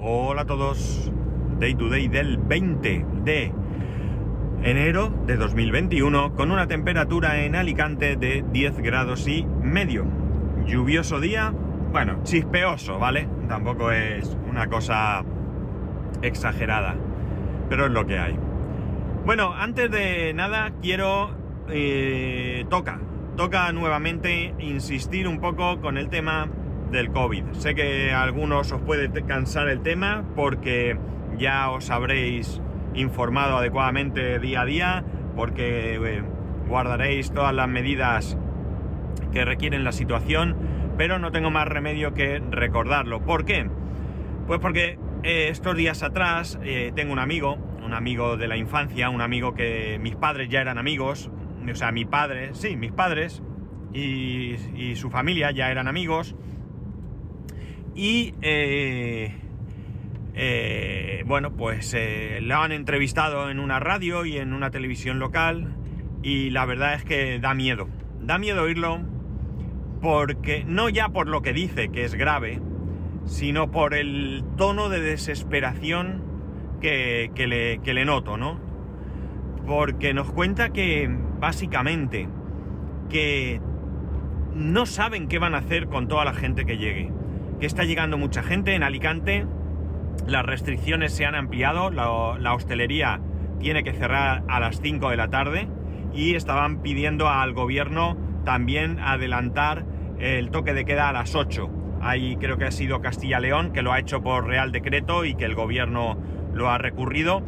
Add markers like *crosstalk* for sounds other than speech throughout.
Hola a todos. Day to day del 20 de enero de 2021 con una temperatura en Alicante de 10 grados y medio. Lluvioso día, bueno, chispeoso, ¿vale? Tampoco es una cosa exagerada, pero es lo que hay. Bueno, antes de nada quiero... Eh, toca, toca nuevamente insistir un poco con el tema del COVID. Sé que a algunos os puede cansar el tema porque ya os habréis informado adecuadamente día a día, porque eh, guardaréis todas las medidas que requieren la situación, pero no tengo más remedio que recordarlo. ¿Por qué? Pues porque eh, estos días atrás eh, tengo un amigo, un amigo de la infancia, un amigo que mis padres ya eran amigos, o sea, mi padre, sí, mis padres y, y su familia ya eran amigos, y eh, eh, bueno, pues eh, lo han entrevistado en una radio y en una televisión local y la verdad es que da miedo. Da miedo oírlo porque no ya por lo que dice, que es grave, sino por el tono de desesperación que, le, que le noto, ¿no? Porque nos cuenta que básicamente que no saben qué van a hacer con toda la gente que llegue que está llegando mucha gente en Alicante. Las restricciones se han ampliado, la, hostelería tiene que cerrar a las 5 de la tarde y estaban pidiendo al gobierno también adelantar el toque de queda a las 8. Ahí creo que ha sido Castilla-León que lo ha hecho por Real Decreto y que el gobierno lo ha recurrido.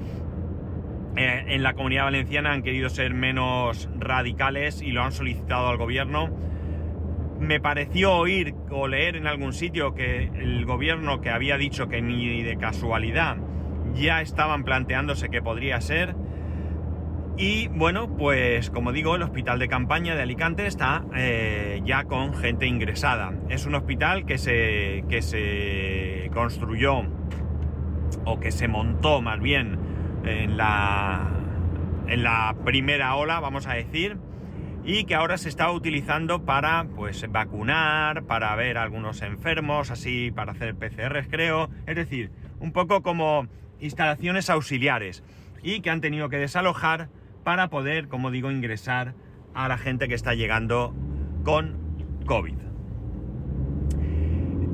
Eh, en la comunidad valenciana han querido ser menos radicales y lo han solicitado al gobierno me pareció oír o leer en algún sitio que el gobierno que había dicho que ni de casualidad ya estaban planteándose que podría ser. Y bueno, pues como digo, el hospital de campaña de Alicante está eh, ya con gente ingresada. Es un hospital que se, que se construyó o que se montó más bien en la, en la primera ola, vamos a decir y que ahora se está utilizando para pues vacunar, para ver a algunos enfermos, así para hacer PCRs creo, es decir, un poco como instalaciones auxiliares y que han tenido que desalojar para poder, como digo, ingresar a la gente que está llegando con COVID.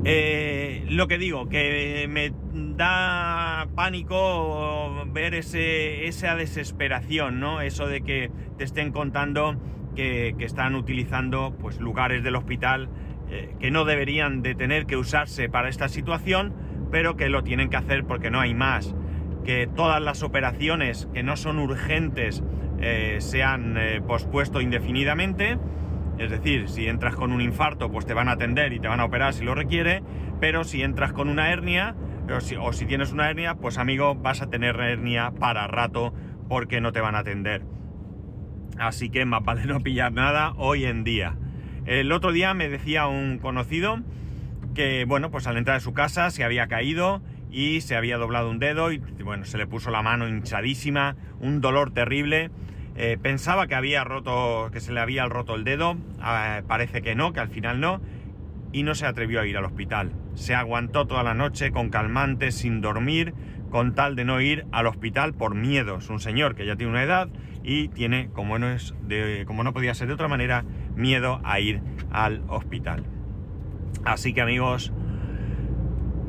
Eh, lo que digo, que me da pánico ver ese, esa desesperación, ¿no? Eso de que te estén contando que, están utilizando pues, lugares del hospital eh, que no deberían de tener que usarse para esta situación, pero que lo tienen que hacer porque no hay más. Que todas las operaciones que no son urgentes eh, se eh, pospuesto indefinidamente. Es decir, si entras con un infarto, pues te van a atender y te van a operar si lo requiere, pero si entras con una hernia, o si tienes una hernia, pues amigo, vas a tener hernia para rato porque no te van a atender. Así que más vale no pillar nada hoy en día. El otro día me decía un conocido que, bueno, pues al entrar a su casa se había caído y se había doblado un dedo y, bueno, se le puso la mano hinchadísima, un dolor terrible. Eh, pensaba que había roto, que se le había roto el dedo, ah, parece que no, que al final no, y no se atrevió a ir al hospital. Se aguantó toda la noche con calmantes, sin dormir, con tal de no ir al hospital por miedo. Es un señor que ya tiene una edad y tiene, como no, es de, como no podía ser de otra manera, miedo a ir al hospital. Así que amigos,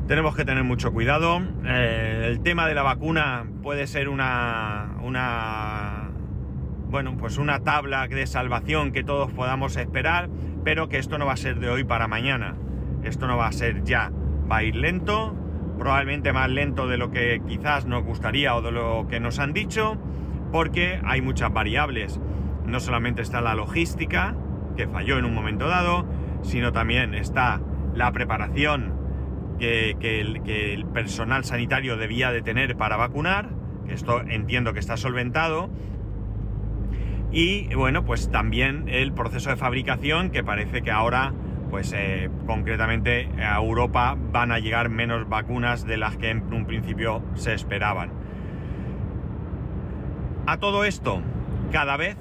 tenemos que tener mucho cuidado. Eh, el tema de la vacuna puede ser una, una, bueno, pues una tabla de salvación que todos podamos esperar, pero que esto no va a ser de hoy para mañana. Esto no va a ser ya. Va a ir lento, probablemente más lento de lo que quizás nos gustaría o de lo que nos han dicho, porque hay muchas variables. No solamente está la logística, que falló en un momento dado, sino también está la preparación que, el, personal sanitario debía de tener para vacunar, que esto entiendo que está solventado, y bueno, pues también el proceso de fabricación, que parece que ahora pues eh, concretamente a Europa van a llegar menos vacunas de las que en un principio se esperaban. A todo esto, cada vez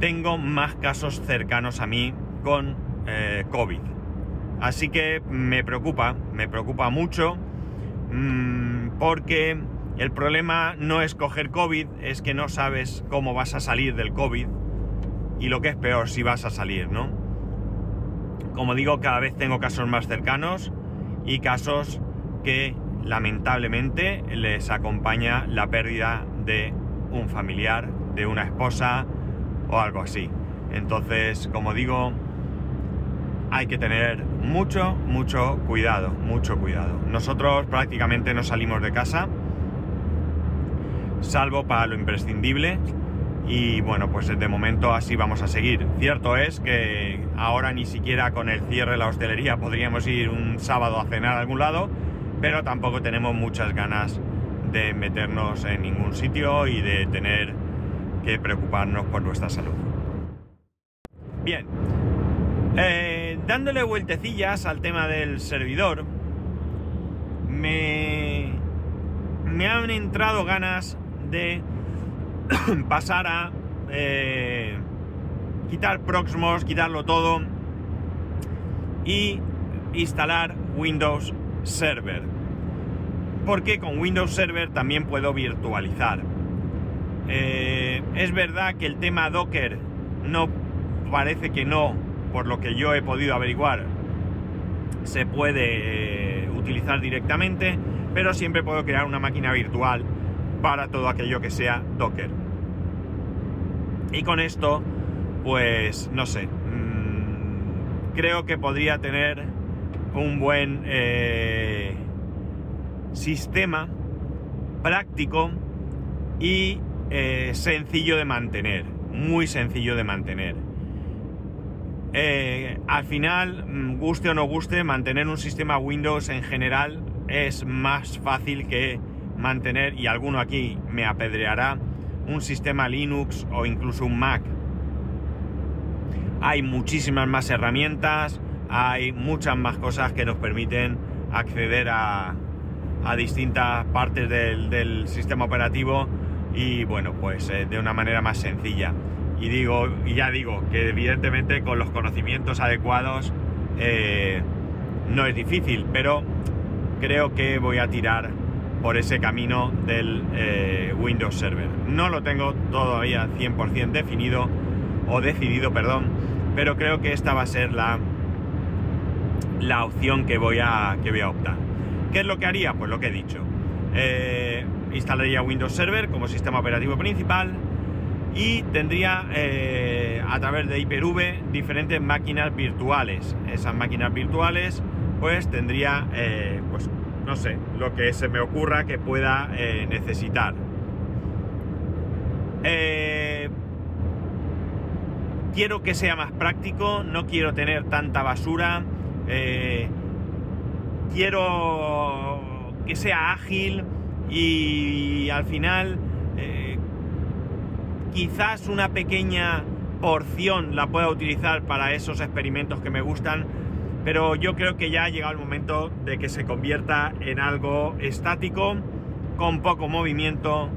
tengo más casos cercanos a mí con eh, COVID. Así que me preocupa, me preocupa mucho mm, porque el problema no es coger COVID, es que no sabes cómo vas a salir del COVID y lo que es peor, si vas a salir, ¿no? Como digo, cada vez tengo casos más cercanos y casos que lamentablemente les acompaña la pérdida de un familiar, de una esposa o algo así. Entonces, como digo, hay que tener mucho, mucho cuidado, mucho cuidado. Nosotros prácticamente no salimos de casa, salvo para lo imprescindible. Y bueno, pues de momento así vamos a seguir. Cierto es que ahora ni siquiera con el cierre de la hostelería podríamos ir un sábado a cenar a algún lado, pero tampoco tenemos muchas ganas de meternos en ningún sitio y de tener que preocuparnos por nuestra salud. Bien, eh, dándole vueltecillas al tema del servidor, me, me han entrado ganas de *clears throat* pasar a eh, quitar Proxmos, quitarlo todo y instalar Windows Server. Porque con Windows Server también puedo virtualizar. Eh, es verdad que el tema Docker no parece que no, por lo que yo he podido averiguar, se puede eh, utilizar directamente, pero siempre puedo crear una máquina virtual para todo aquello que sea Docker. Y con esto, pues no sé, mm, creo que podría tener un buen eh, sistema práctico y eh, sencillo de mantener, muy sencillo de mantener. Eh, al final, mm, guste o no guste, mantener un sistema Windows en general es más fácil que mantener, y alguno aquí me apedreará, un sistema Linux o incluso un Mac. Hay muchísimas más herramientas, hay muchas más cosas que nos permiten acceder a, distintas partes del, sistema operativo y bueno, pues eh, de una manera más sencilla. Y digo, y ya digo, que evidentemente con los conocimientos adecuados eh, no es difícil, pero creo que voy a tirar por ese camino del eh, Windows Server. No lo tengo todavía 100% definido o decidido, perdón, pero creo que esta va a ser la, la opción que voy, a, que voy a optar. ¿Qué es lo que haría? Pues lo que he dicho. Eh, instalaría Windows Server como sistema operativo principal y tendría eh, a través de Hyper-V diferentes máquinas virtuales. Esas máquinas virtuales pues tendría pues no sé, lo que se me ocurra que pueda eh, necesitar. Eh, quiero que sea más práctico, no quiero tener tanta basura. Eh, quiero que sea ágil y al final quizás una pequeña porción la pueda utilizar para esos experimentos que me gustan pero yo creo que ya ha llegado el momento de que se convierta en algo estático, con poco movimiento,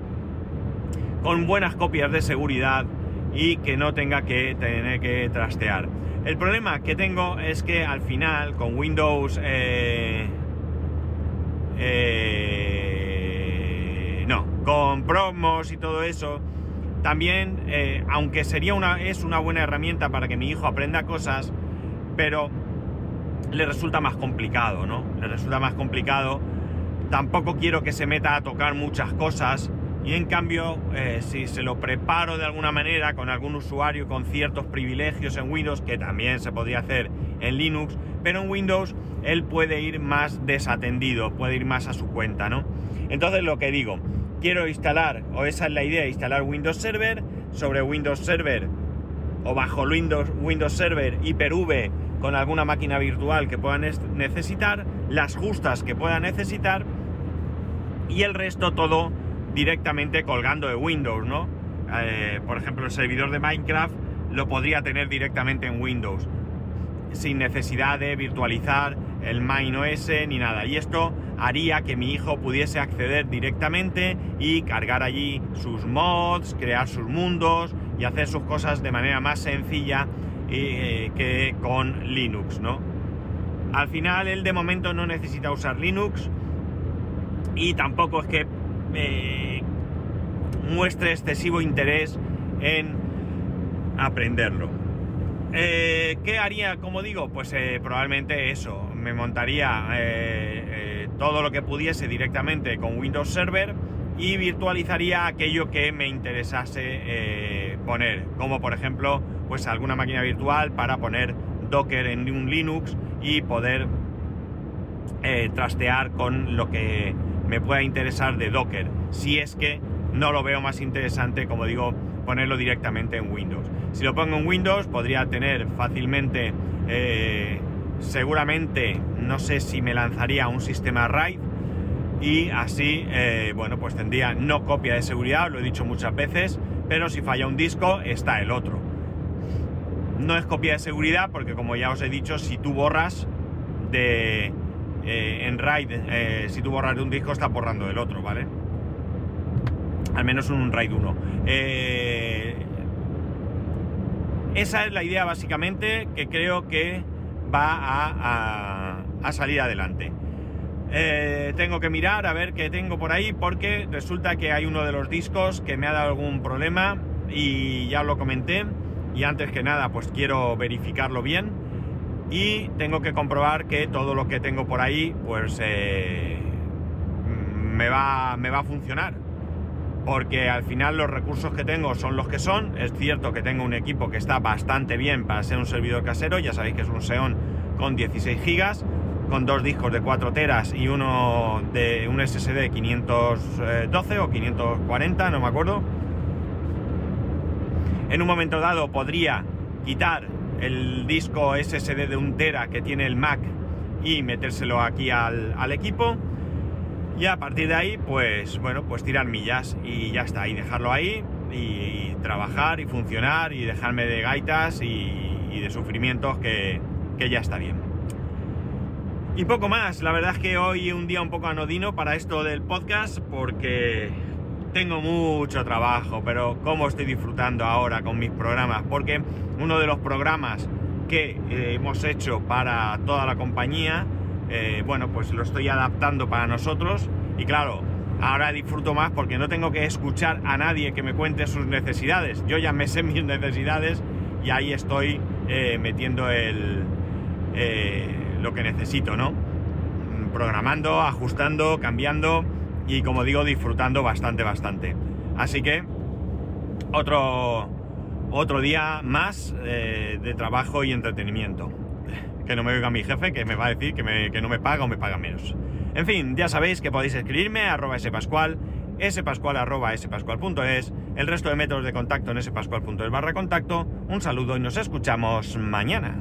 con buenas copias de seguridad y que no tenga que tener que trastear. El problema que tengo es que al final con Windows... Eh, eh, no, con promos y todo eso, también, eh, aunque sería una, es una buena herramienta para que mi hijo aprenda cosas, pero le resulta más complicado, ¿no? Le resulta más complicado. Tampoco quiero que se meta a tocar muchas cosas. Y en cambio, eh, si se lo preparo de alguna manera con algún usuario con ciertos privilegios en Windows, que también se podría hacer en Linux, pero en Windows él puede ir más desatendido, puede ir más a su cuenta, ¿no? Entonces lo que digo, quiero instalar, o esa es la idea, instalar Windows Server, sobre Windows Server o bajo Windows, Windows Server Hyper-V con alguna máquina virtual que puedan necesitar, las justas que puedan necesitar y el resto todo directamente colgando de Windows, ¿no? Eh, por ejemplo, el servidor de Minecraft lo podría tener directamente en Windows, sin necesidad de virtualizar el MineOS ni nada. Y esto haría que mi hijo pudiese acceder directamente y cargar allí sus mods, crear sus mundos y hacer sus cosas de manera más sencilla eh, que con Linux, ¿no? Al final él de momento no necesita usar Linux y tampoco es que eh, muestre excesivo interés en aprenderlo. Eh, ¿Qué haría, como digo? Pues eh, probablemente eso, me montaría todo lo que pudiese directamente con Windows Server y virtualizaría aquello que me interesase poner, como por ejemplo, pues alguna máquina virtual para poner Docker en un Linux y poder trastear con lo que me pueda interesar de Docker, si es que no lo veo más interesante, como digo, ponerlo directamente en Windows. Si lo pongo en Windows, podría tener fácilmente, eh, seguramente, no sé si me lanzaría un sistema RAID y así, eh, bueno, pues tendría no copia de seguridad, lo he dicho muchas veces, pero si falla un disco, está el otro. No es copia de seguridad porque, como ya os he dicho, si tú borras de, eh, en RAID, eh, si tú borras un disco, está borrando del otro, ¿vale? Al menos un RAID 1. Eh, esa es la idea básicamente que creo que va a, salir adelante. tengo que mirar a ver qué tengo por ahí porque resulta que hay uno de los discos que me ha dado algún problema y ya lo comenté y antes que nada pues quiero verificarlo bien y tengo que comprobar que todo lo que tengo por ahí pues eh, me, va, me va a funcionar. Porque al final los recursos que tengo son los que son. Es cierto que tengo un equipo que está bastante bien para ser un servidor casero. Ya sabéis que es un Xeon con 16 gigas con dos discos de 4 teras y uno de un SSD 512 o 540 no me acuerdo. En un momento dado podría quitar el disco SSD de un tera que tiene el Mac y metérselo aquí al, equipo. Y a partir de ahí, pues bueno, pues tirar millas y ya está, y dejarlo ahí y, trabajar y funcionar y dejarme de gaitas y, de sufrimientos que, que ya está bien. Y poco más, la verdad es que hoy un día un poco anodino para esto del podcast porque tengo mucho trabajo, pero cómo estoy disfrutando ahora con mis programas, porque uno de los programas que eh, hemos hecho para toda la compañía, eh, bueno, pues lo estoy adaptando para nosotros. Y claro, ahora disfruto más porque no tengo que escuchar a nadie que me cuente sus necesidades, yo ya me sé *laughs* mis necesidades y ahí estoy eh, metiendo el, lo que necesito, ¿no? Programando, ajustando, cambiando y como digo, disfrutando bastante, bastante. Así que otro, otro día más eh, de trabajo y entretenimiento. *laughs* Que no me oiga mi jefe, que me va a decir que, no me paga o me paga menos. En fin, ya sabéis que podéis escribirme a arroba spascual, spascual arroba spascual.es, el resto de métodos de contacto en spascual.es barra contacto. Un saludo y nos escuchamos mañana.